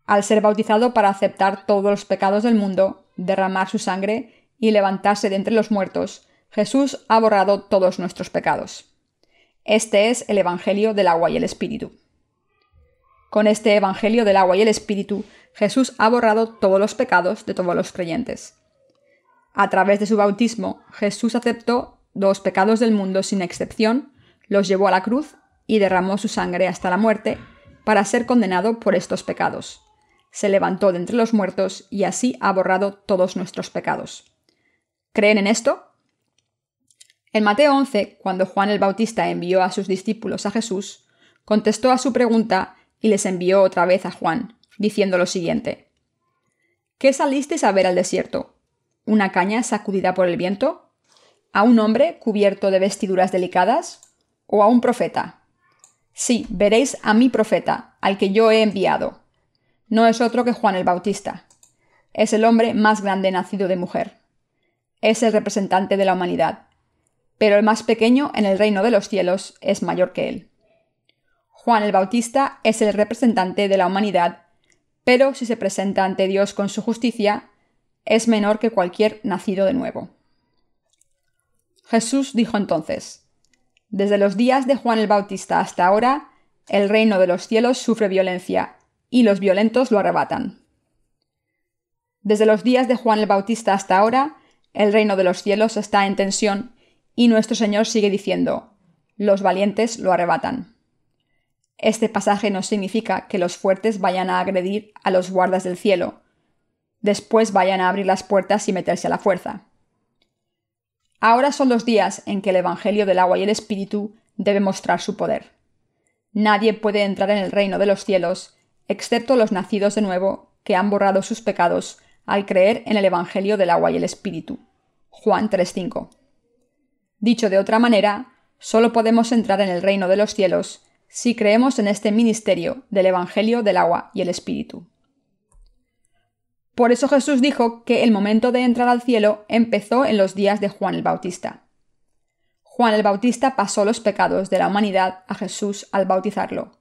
Al ser bautizado para aceptar todos los pecados del mundo, derramar su sangre y levantarse de entre los muertos, Jesús ha borrado todos nuestros pecados. Este es el Evangelio del agua y el Espíritu. Con este Evangelio del agua y el Espíritu Jesús ha borrado todos los pecados de todos los creyentes. A través de su bautismo, Jesús aceptó los pecados del mundo sin excepción, los llevó a la cruz y derramó su sangre hasta la muerte para ser condenado por estos pecados. se levantó de entre los muertos y así ha borrado todos nuestros pecados. ¿Creen en esto? En Mateo 11, cuando Juan el Bautista envió a sus discípulos a Jesús, contestó a su pregunta y les envió otra vez a Juan, diciendo lo siguiente. ¿Qué salisteis a ver al desierto? ¿Una caña sacudida por el viento? ¿A un hombre cubierto de vestiduras delicadas? ¿O a un profeta? Sí, veréis a mi profeta, al que yo he enviado. No es otro que Juan el Bautista. Es el hombre más grande nacido de mujer es el representante de la humanidad, pero el más pequeño en el reino de los cielos es mayor que él. Juan el Bautista es el representante de la humanidad, pero si se presenta ante Dios con su justicia, es menor que cualquier nacido de nuevo. Jesús dijo entonces, Desde los días de Juan el Bautista hasta ahora, el reino de los cielos sufre violencia, y los violentos lo arrebatan. Desde los días de Juan el Bautista hasta ahora, el reino de los cielos está en tensión y nuestro Señor sigue diciendo, los valientes lo arrebatan. Este pasaje no significa que los fuertes vayan a agredir a los guardas del cielo, después vayan a abrir las puertas y meterse a la fuerza. Ahora son los días en que el Evangelio del agua y el Espíritu debe mostrar su poder. Nadie puede entrar en el reino de los cielos, excepto los nacidos de nuevo, que han borrado sus pecados al creer en el Evangelio del agua y el Espíritu. Juan 3.5. Dicho de otra manera, solo podemos entrar en el reino de los cielos si creemos en este ministerio del Evangelio del agua y el Espíritu. Por eso Jesús dijo que el momento de entrar al cielo empezó en los días de Juan el Bautista. Juan el Bautista pasó los pecados de la humanidad a Jesús al bautizarlo.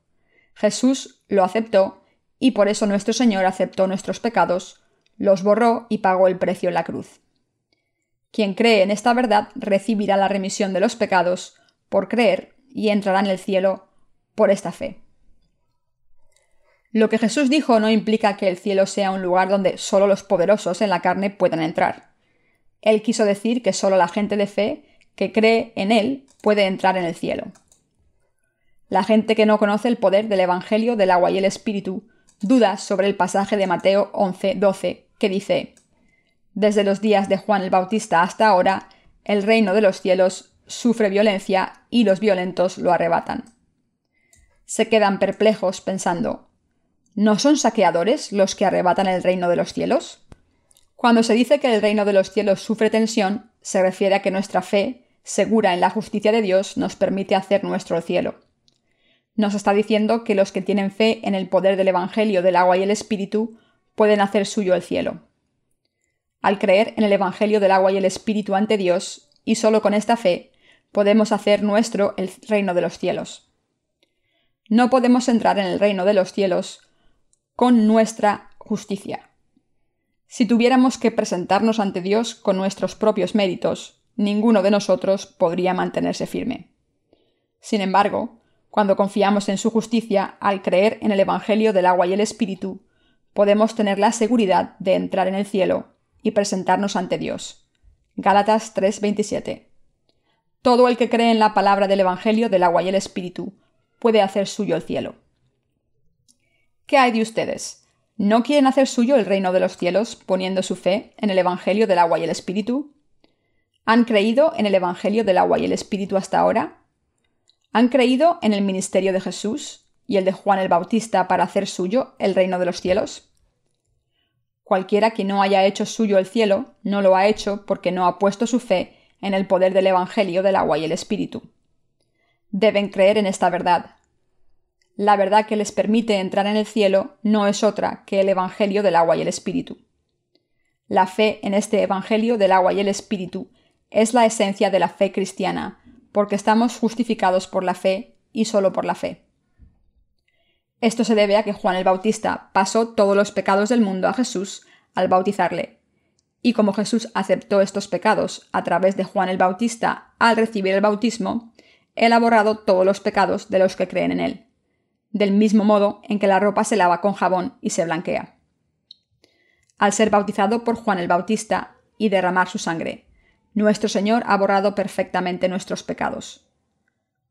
Jesús lo aceptó y por eso nuestro Señor aceptó nuestros pecados los borró y pagó el precio en la cruz. Quien cree en esta verdad recibirá la remisión de los pecados por creer y entrará en el cielo por esta fe. Lo que Jesús dijo no implica que el cielo sea un lugar donde solo los poderosos en la carne puedan entrar. Él quiso decir que solo la gente de fe que cree en Él puede entrar en el cielo. La gente que no conoce el poder del Evangelio del agua y el Espíritu duda sobre el pasaje de Mateo 11, 12, que dice, Desde los días de Juan el Bautista hasta ahora, el reino de los cielos sufre violencia y los violentos lo arrebatan. Se quedan perplejos pensando, ¿no son saqueadores los que arrebatan el reino de los cielos? Cuando se dice que el reino de los cielos sufre tensión, se refiere a que nuestra fe, segura en la justicia de Dios, nos permite hacer nuestro cielo. Nos está diciendo que los que tienen fe en el poder del Evangelio del agua y el Espíritu pueden hacer suyo el cielo. Al creer en el Evangelio del agua y el Espíritu ante Dios, y solo con esta fe, podemos hacer nuestro el reino de los cielos. No podemos entrar en el reino de los cielos con nuestra justicia. Si tuviéramos que presentarnos ante Dios con nuestros propios méritos, ninguno de nosotros podría mantenerse firme. Sin embargo, cuando confiamos en su justicia al creer en el Evangelio del agua y el Espíritu, podemos tener la seguridad de entrar en el cielo y presentarnos ante Dios. Gálatas 3:27. Todo el que cree en la palabra del Evangelio del agua y el Espíritu puede hacer suyo el cielo. ¿Qué hay de ustedes? ¿No quieren hacer suyo el reino de los cielos poniendo su fe en el Evangelio del agua y el Espíritu? ¿Han creído en el Evangelio del agua y el Espíritu hasta ahora? ¿Han creído en el ministerio de Jesús y el de Juan el Bautista para hacer suyo el reino de los cielos? Cualquiera que no haya hecho suyo el cielo, no lo ha hecho porque no ha puesto su fe en el poder del Evangelio del agua y el Espíritu. Deben creer en esta verdad. La verdad que les permite entrar en el cielo no es otra que el Evangelio del agua y el Espíritu. La fe en este Evangelio del agua y el Espíritu es la esencia de la fe cristiana, porque estamos justificados por la fe y solo por la fe. Esto se debe a que Juan el Bautista pasó todos los pecados del mundo a Jesús al bautizarle. Y como Jesús aceptó estos pecados a través de Juan el Bautista al recibir el bautismo, él ha borrado todos los pecados de los que creen en él, del mismo modo en que la ropa se lava con jabón y se blanquea. Al ser bautizado por Juan el Bautista y derramar su sangre, nuestro Señor ha borrado perfectamente nuestros pecados.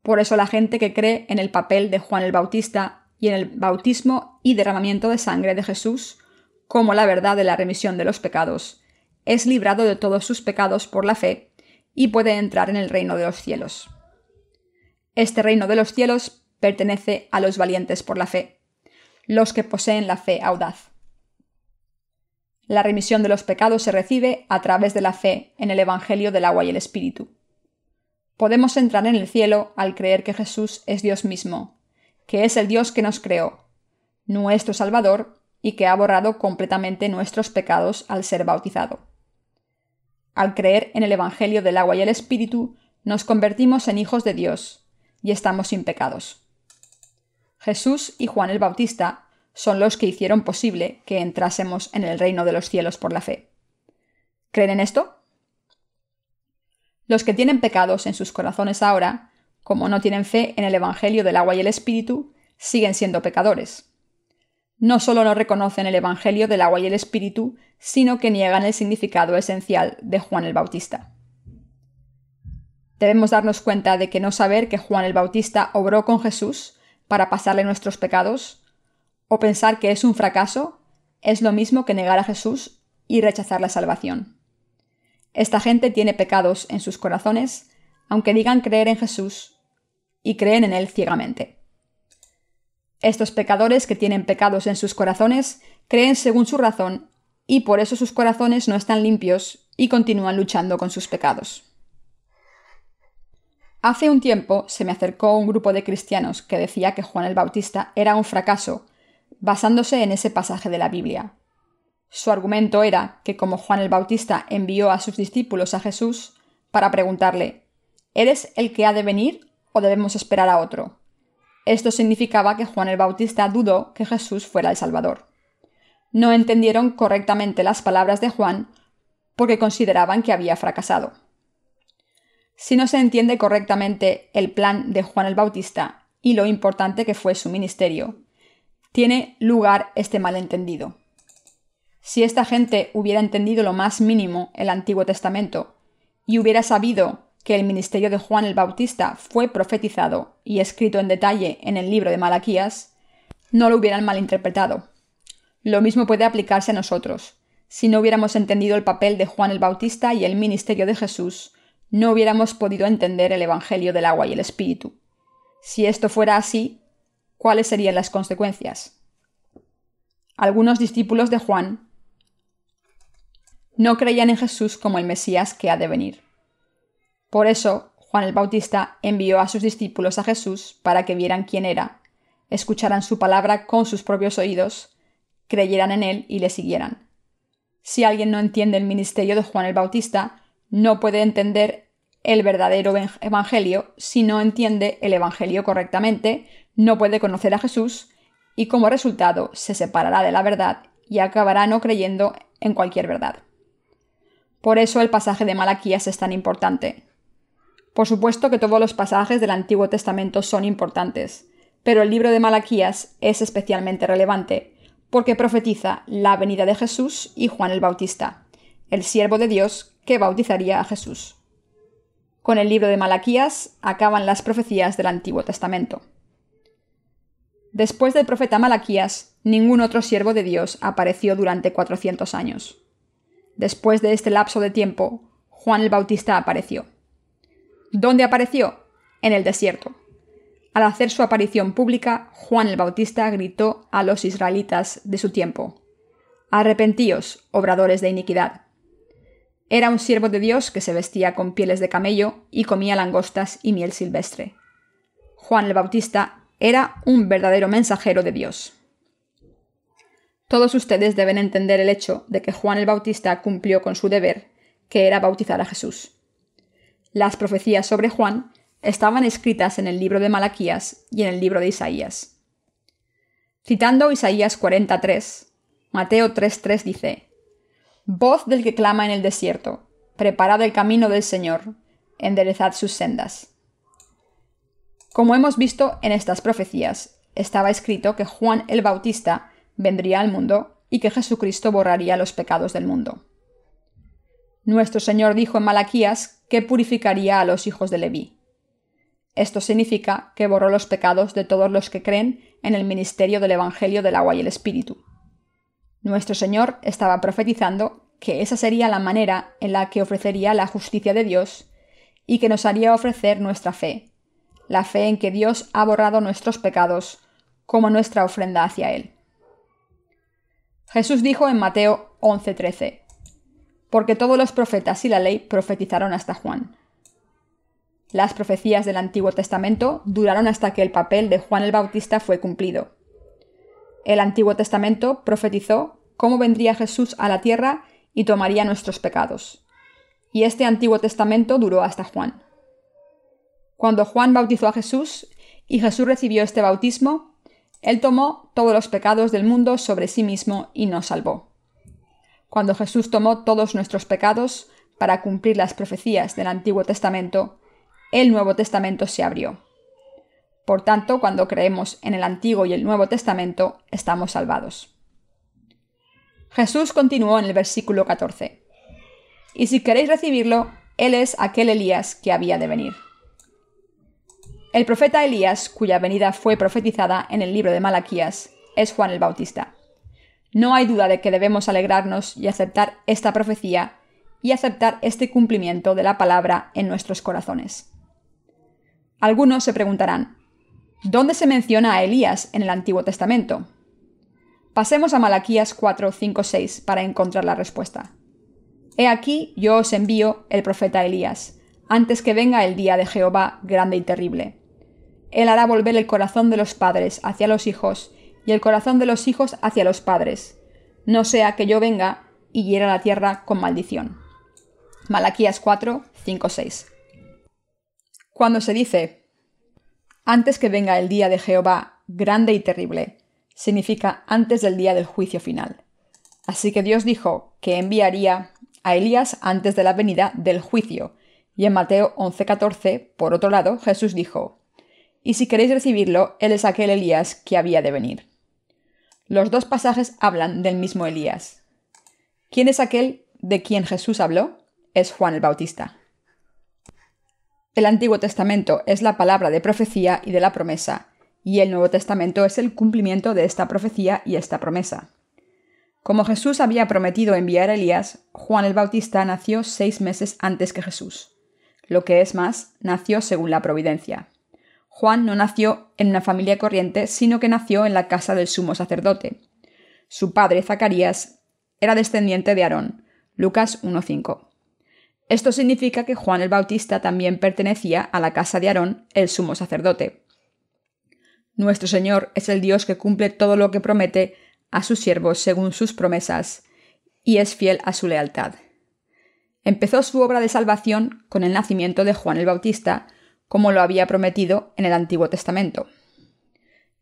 Por eso la gente que cree en el papel de Juan el Bautista y en el bautismo y derramamiento de sangre de Jesús, como la verdad de la remisión de los pecados, es librado de todos sus pecados por la fe y puede entrar en el reino de los cielos. Este reino de los cielos pertenece a los valientes por la fe, los que poseen la fe audaz. La remisión de los pecados se recibe a través de la fe en el Evangelio del agua y el Espíritu. Podemos entrar en el cielo al creer que Jesús es Dios mismo, que es el Dios que nos creó, nuestro Salvador, y que ha borrado completamente nuestros pecados al ser bautizado. Al creer en el Evangelio del agua y el Espíritu, nos convertimos en hijos de Dios, y estamos sin pecados. Jesús y Juan el Bautista son los que hicieron posible que entrásemos en el reino de los cielos por la fe. ¿Creen en esto? Los que tienen pecados en sus corazones ahora, como no tienen fe en el Evangelio del agua y el Espíritu, siguen siendo pecadores. No solo no reconocen el Evangelio del agua y el Espíritu, sino que niegan el significado esencial de Juan el Bautista. Debemos darnos cuenta de que no saber que Juan el Bautista obró con Jesús para pasarle nuestros pecados, o pensar que es un fracaso, es lo mismo que negar a Jesús y rechazar la salvación. Esta gente tiene pecados en sus corazones, aunque digan creer en Jesús y creen en Él ciegamente. Estos pecadores que tienen pecados en sus corazones creen según su razón y por eso sus corazones no están limpios y continúan luchando con sus pecados. Hace un tiempo se me acercó un grupo de cristianos que decía que Juan el Bautista era un fracaso, basándose en ese pasaje de la Biblia. Su argumento era que como Juan el Bautista envió a sus discípulos a Jesús para preguntarle ¿Eres el que ha de venir o debemos esperar a otro? Esto significaba que Juan el Bautista dudó que Jesús fuera el Salvador. No entendieron correctamente las palabras de Juan porque consideraban que había fracasado. Si no se entiende correctamente el plan de Juan el Bautista y lo importante que fue su ministerio, tiene lugar este malentendido. Si esta gente hubiera entendido lo más mínimo el Antiguo Testamento y hubiera sabido que el ministerio de Juan el Bautista fue profetizado y escrito en detalle en el libro de Malaquías, no lo hubieran malinterpretado. Lo mismo puede aplicarse a nosotros. Si no hubiéramos entendido el papel de Juan el Bautista y el ministerio de Jesús, no hubiéramos podido entender el Evangelio del agua y el Espíritu. Si esto fuera así, ¿cuáles serían las consecuencias? Algunos discípulos de Juan no creían en Jesús como el Mesías que ha de venir. Por eso, Juan el Bautista envió a sus discípulos a Jesús para que vieran quién era, escucharan su palabra con sus propios oídos, creyeran en él y le siguieran. Si alguien no entiende el ministerio de Juan el Bautista, no puede entender el verdadero Evangelio si no entiende el Evangelio correctamente, no puede conocer a Jesús y como resultado se separará de la verdad y acabará no creyendo en cualquier verdad. Por eso el pasaje de Malaquías es tan importante. Por supuesto que todos los pasajes del Antiguo Testamento son importantes, pero el libro de Malaquías es especialmente relevante, porque profetiza la venida de Jesús y Juan el Bautista, el siervo de Dios que bautizaría a Jesús. Con el libro de Malaquías acaban las profecías del Antiguo Testamento. Después del profeta Malaquías, ningún otro siervo de Dios apareció durante 400 años. Después de este lapso de tiempo, Juan el Bautista apareció. ¿Dónde apareció? En el desierto. Al hacer su aparición pública, Juan el Bautista gritó a los israelitas de su tiempo, Arrepentíos, obradores de iniquidad. Era un siervo de Dios que se vestía con pieles de camello y comía langostas y miel silvestre. Juan el Bautista era un verdadero mensajero de Dios. Todos ustedes deben entender el hecho de que Juan el Bautista cumplió con su deber, que era bautizar a Jesús. Las profecías sobre Juan estaban escritas en el libro de Malaquías y en el libro de Isaías. Citando Isaías 43, Mateo 3:3 dice, Voz del que clama en el desierto, preparad el camino del Señor, enderezad sus sendas. Como hemos visto en estas profecías, estaba escrito que Juan el Bautista vendría al mundo y que Jesucristo borraría los pecados del mundo. Nuestro Señor dijo en Malaquías que purificaría a los hijos de Leví. Esto significa que borró los pecados de todos los que creen en el ministerio del Evangelio del agua y el Espíritu. Nuestro Señor estaba profetizando que esa sería la manera en la que ofrecería la justicia de Dios y que nos haría ofrecer nuestra fe, la fe en que Dios ha borrado nuestros pecados como nuestra ofrenda hacia Él. Jesús dijo en Mateo 11:13, porque todos los profetas y la ley profetizaron hasta Juan. Las profecías del Antiguo Testamento duraron hasta que el papel de Juan el Bautista fue cumplido. El Antiguo Testamento profetizó cómo vendría Jesús a la tierra y tomaría nuestros pecados. Y este Antiguo Testamento duró hasta Juan. Cuando Juan bautizó a Jesús y Jesús recibió este bautismo, él tomó todos los pecados del mundo sobre sí mismo y nos salvó. Cuando Jesús tomó todos nuestros pecados para cumplir las profecías del Antiguo Testamento, el Nuevo Testamento se abrió. Por tanto, cuando creemos en el Antiguo y el Nuevo Testamento, estamos salvados. Jesús continuó en el versículo 14. Y si queréis recibirlo, Él es aquel Elías que había de venir. El profeta Elías, cuya venida fue profetizada en el libro de Malaquías, es Juan el Bautista. No hay duda de que debemos alegrarnos y aceptar esta profecía y aceptar este cumplimiento de la palabra en nuestros corazones. Algunos se preguntarán, ¿dónde se menciona a Elías en el Antiguo Testamento? Pasemos a Malaquías 4, 5, 6 para encontrar la respuesta. He aquí yo os envío el profeta Elías, antes que venga el día de Jehová grande y terrible. Él hará volver el corazón de los padres hacia los hijos y el corazón de los hijos hacia los padres, no sea que yo venga y hiera la tierra con maldición. Malaquías 4, 5, 6. Cuando se dice, antes que venga el día de Jehová grande y terrible, significa antes del día del juicio final. Así que Dios dijo que enviaría a Elías antes de la venida del juicio. Y en Mateo 11:14, por otro lado, Jesús dijo, Y si queréis recibirlo, Él es aquel Elías que había de venir. Los dos pasajes hablan del mismo Elías. ¿Quién es aquel de quien Jesús habló? Es Juan el Bautista. El Antiguo Testamento es la palabra de profecía y de la promesa, y el Nuevo Testamento es el cumplimiento de esta profecía y esta promesa. Como Jesús había prometido enviar a Elías, Juan el Bautista nació seis meses antes que Jesús. Lo que es más, nació según la providencia. Juan no nació en una familia corriente, sino que nació en la casa del sumo sacerdote. Su padre, Zacarías, era descendiente de Aarón. Lucas 1.5. Esto significa que Juan el Bautista también pertenecía a la casa de Aarón, el sumo sacerdote. Nuestro Señor es el Dios que cumple todo lo que promete a sus siervos según sus promesas, y es fiel a su lealtad. Empezó su obra de salvación con el nacimiento de Juan el Bautista, como lo había prometido en el Antiguo Testamento.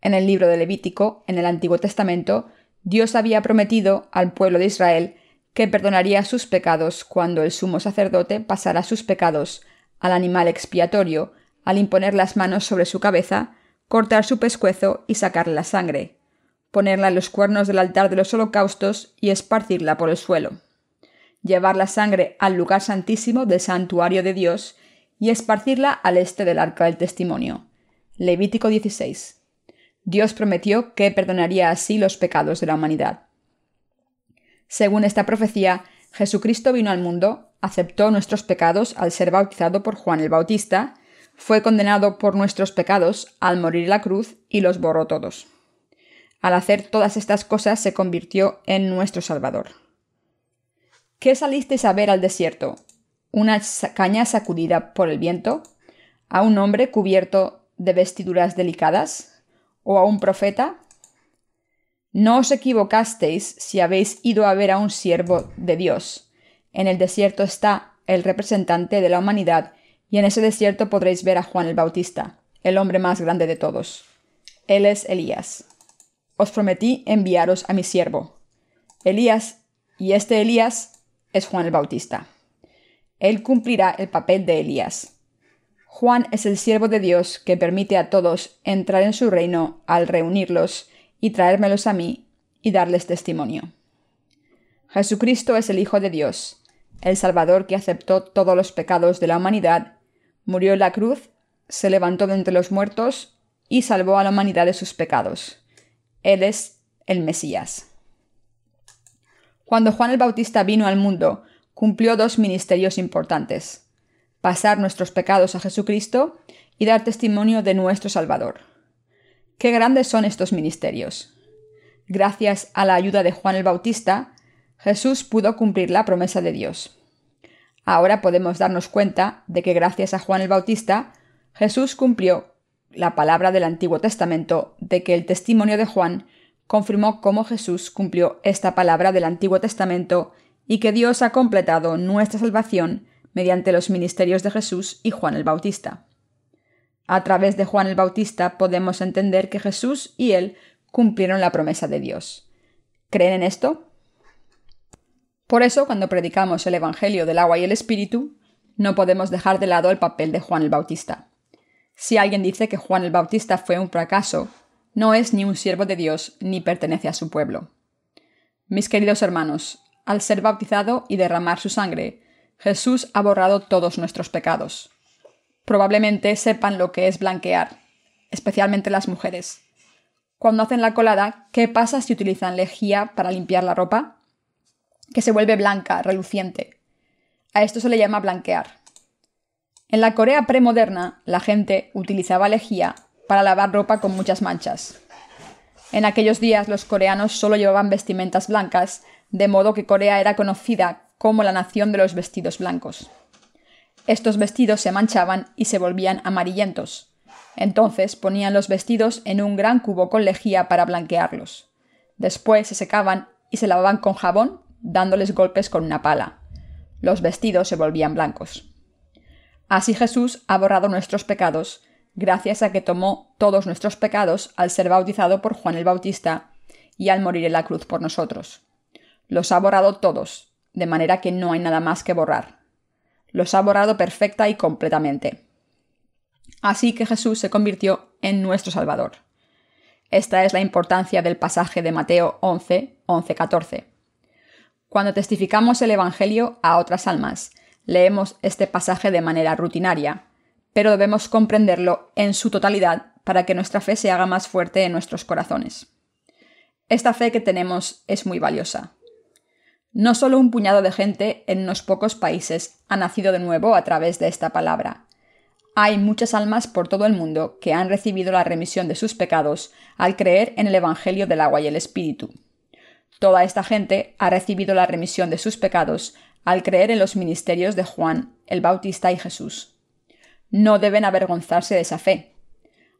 En el libro de Levítico, en el Antiguo Testamento, Dios había prometido al pueblo de Israel que perdonaría sus pecados cuando el sumo sacerdote pasara sus pecados al animal expiatorio, al imponer las manos sobre su cabeza, cortar su pescuezo y sacarle la sangre, ponerla en los cuernos del altar de los holocaustos y esparcirla por el suelo, llevar la sangre al lugar santísimo del santuario de Dios y esparcirla al este del arca del testimonio. Levítico 16. Dios prometió que perdonaría así los pecados de la humanidad. Según esta profecía, Jesucristo vino al mundo, aceptó nuestros pecados al ser bautizado por Juan el Bautista, fue condenado por nuestros pecados al morir la cruz y los borró todos. Al hacer todas estas cosas se convirtió en nuestro Salvador. ¿Qué salisteis a ver al desierto? ¿Una caña sacudida por el viento? ¿A un hombre cubierto de vestiduras delicadas? ¿O a un profeta no os equivocasteis si habéis ido a ver a un siervo de Dios. En el desierto está el representante de la humanidad, y en ese desierto podréis ver a Juan el Bautista, el hombre más grande de todos. Él es Elías. Os prometí enviaros a mi siervo. Elías, y este Elías es Juan el Bautista. Él cumplirá el papel de Elías. Juan es el siervo de Dios que permite a todos entrar en su reino al reunirlos y traérmelos a mí y darles testimonio. Jesucristo es el Hijo de Dios, el Salvador que aceptó todos los pecados de la humanidad, murió en la cruz, se levantó de entre los muertos y salvó a la humanidad de sus pecados. Él es el Mesías. Cuando Juan el Bautista vino al mundo, cumplió dos ministerios importantes pasar nuestros pecados a Jesucristo y dar testimonio de nuestro Salvador. Qué grandes son estos ministerios. Gracias a la ayuda de Juan el Bautista, Jesús pudo cumplir la promesa de Dios. Ahora podemos darnos cuenta de que gracias a Juan el Bautista, Jesús cumplió la palabra del Antiguo Testamento de que el testimonio de Juan confirmó cómo Jesús cumplió esta palabra del Antiguo Testamento y que Dios ha completado nuestra salvación mediante los ministerios de Jesús y Juan el Bautista. A través de Juan el Bautista podemos entender que Jesús y él cumplieron la promesa de Dios. ¿Creen en esto? Por eso, cuando predicamos el Evangelio del agua y el Espíritu, no podemos dejar de lado el papel de Juan el Bautista. Si alguien dice que Juan el Bautista fue un fracaso, no es ni un siervo de Dios ni pertenece a su pueblo. Mis queridos hermanos, al ser bautizado y derramar su sangre, Jesús ha borrado todos nuestros pecados probablemente sepan lo que es blanquear, especialmente las mujeres. Cuando hacen la colada, ¿qué pasa si utilizan lejía para limpiar la ropa? Que se vuelve blanca, reluciente. A esto se le llama blanquear. En la Corea premoderna, la gente utilizaba lejía para lavar ropa con muchas manchas. En aquellos días los coreanos solo llevaban vestimentas blancas, de modo que Corea era conocida como la nación de los vestidos blancos. Estos vestidos se manchaban y se volvían amarillentos. Entonces ponían los vestidos en un gran cubo con lejía para blanquearlos. Después se secaban y se lavaban con jabón, dándoles golpes con una pala. Los vestidos se volvían blancos. Así Jesús ha borrado nuestros pecados, gracias a que tomó todos nuestros pecados al ser bautizado por Juan el Bautista y al morir en la cruz por nosotros. Los ha borrado todos, de manera que no hay nada más que borrar los ha borrado perfecta y completamente. Así que Jesús se convirtió en nuestro Salvador. Esta es la importancia del pasaje de Mateo 11, 11, 14. Cuando testificamos el Evangelio a otras almas, leemos este pasaje de manera rutinaria, pero debemos comprenderlo en su totalidad para que nuestra fe se haga más fuerte en nuestros corazones. Esta fe que tenemos es muy valiosa. No solo un puñado de gente en unos pocos países ha nacido de nuevo a través de esta palabra. Hay muchas almas por todo el mundo que han recibido la remisión de sus pecados al creer en el Evangelio del agua y el Espíritu. Toda esta gente ha recibido la remisión de sus pecados al creer en los ministerios de Juan, el Bautista y Jesús. No deben avergonzarse de esa fe.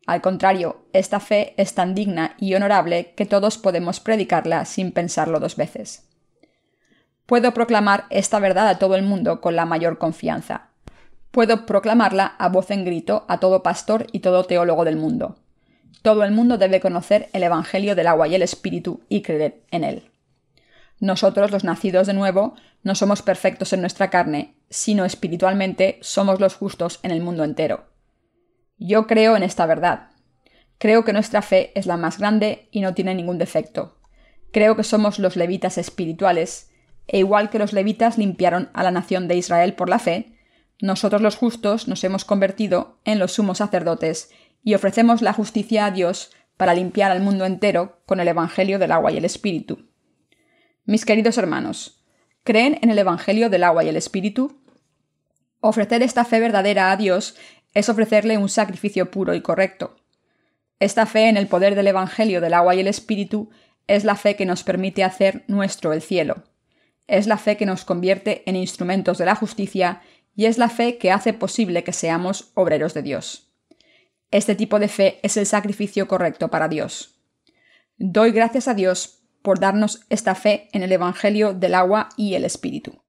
Al contrario, esta fe es tan digna y honorable que todos podemos predicarla sin pensarlo dos veces puedo proclamar esta verdad a todo el mundo con la mayor confianza. Puedo proclamarla a voz en grito a todo pastor y todo teólogo del mundo. Todo el mundo debe conocer el Evangelio del agua y el Espíritu y creer en él. Nosotros, los nacidos de nuevo, no somos perfectos en nuestra carne, sino espiritualmente somos los justos en el mundo entero. Yo creo en esta verdad. Creo que nuestra fe es la más grande y no tiene ningún defecto. Creo que somos los levitas espirituales e igual que los levitas limpiaron a la nación de Israel por la fe, nosotros los justos nos hemos convertido en los sumos sacerdotes y ofrecemos la justicia a Dios para limpiar al mundo entero con el Evangelio del agua y el Espíritu. Mis queridos hermanos, ¿creen en el Evangelio del agua y el Espíritu? Ofrecer esta fe verdadera a Dios es ofrecerle un sacrificio puro y correcto. Esta fe en el poder del Evangelio del agua y el Espíritu es la fe que nos permite hacer nuestro el cielo es la fe que nos convierte en instrumentos de la justicia y es la fe que hace posible que seamos obreros de Dios. Este tipo de fe es el sacrificio correcto para Dios. Doy gracias a Dios por darnos esta fe en el Evangelio del agua y el Espíritu.